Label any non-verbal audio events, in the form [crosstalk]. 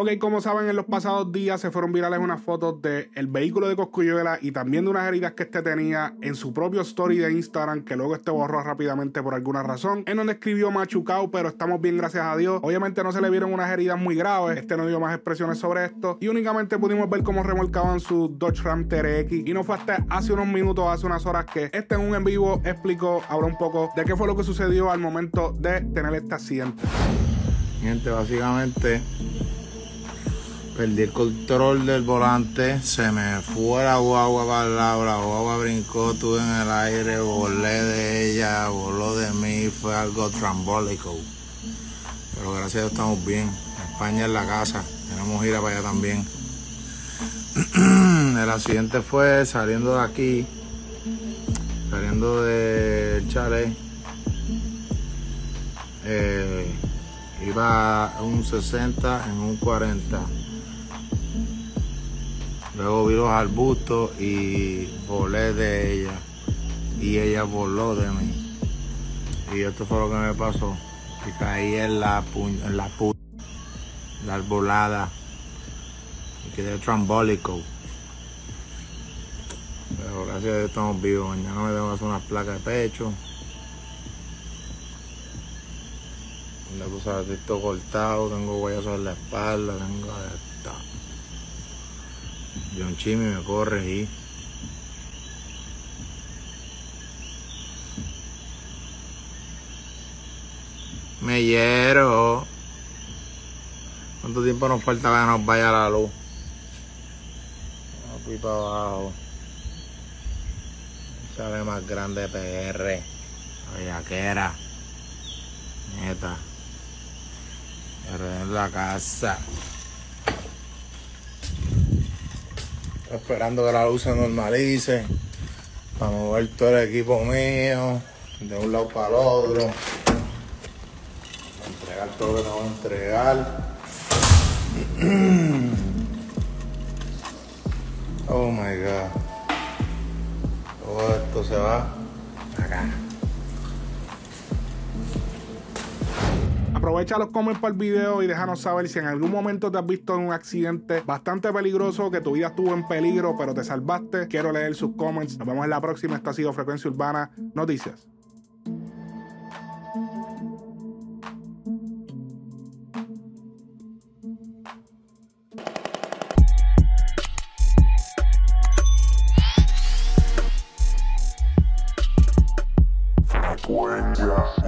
Ok, como saben, en los pasados días se fueron virales unas fotos del el vehículo de Coscuyuela y también de unas heridas que este tenía en su propio story de Instagram, que luego este borró rápidamente por alguna razón, en donde escribió machucado, pero estamos bien gracias a Dios. Obviamente no se le vieron unas heridas muy graves, este no dio más expresiones sobre esto y únicamente pudimos ver cómo remolcaban su Dodge Ram TRX y no fue hasta hace unos minutos, hace unas horas que este en un en vivo explicó ahora un poco de qué fue lo que sucedió al momento de tener este accidente. Gente, básicamente perdí el control del volante, se me fue la guagua para el lado, la guagua brincó, estuve en el aire, volé de ella, voló de mí, fue algo trambólico. Pero gracias a Dios estamos bien. España es la casa, tenemos ir para allá también. [clears throat] el accidente fue saliendo de aquí, saliendo del chalet. Eh, iba un 60 en un 40 Luego vi los arbustos y volé de ella. Y ella voló de mí. Y esto fue lo que me pasó. Y caí en la en la pu la arbolada. Y quedé trambólico. Pero gracias a Dios estamos vivos. Mañana me tengo que hacer unas placas de pecho. Tú sabes, estoy cortado, tengo huellas en la espalda, tengo John Chimmy me corre y me hiero. ¿Cuánto tiempo nos falta para que nos vaya la luz? Aquí para abajo. Sale más grande PR. era Neta. en la casa. Esperando que la luz se normalice para mover todo el equipo mío de un lado para el otro entregar todo lo que tengo que entregar. [clears throat] Oh my god. Todo esto se va Aprovecha los comments para el video y déjanos saber si en algún momento te has visto en un accidente bastante peligroso, que tu vida estuvo en peligro, pero te salvaste. Quiero leer sus comments. Nos vemos en la próxima. Esto ha sido Frecuencia Urbana Noticias. Frecuencia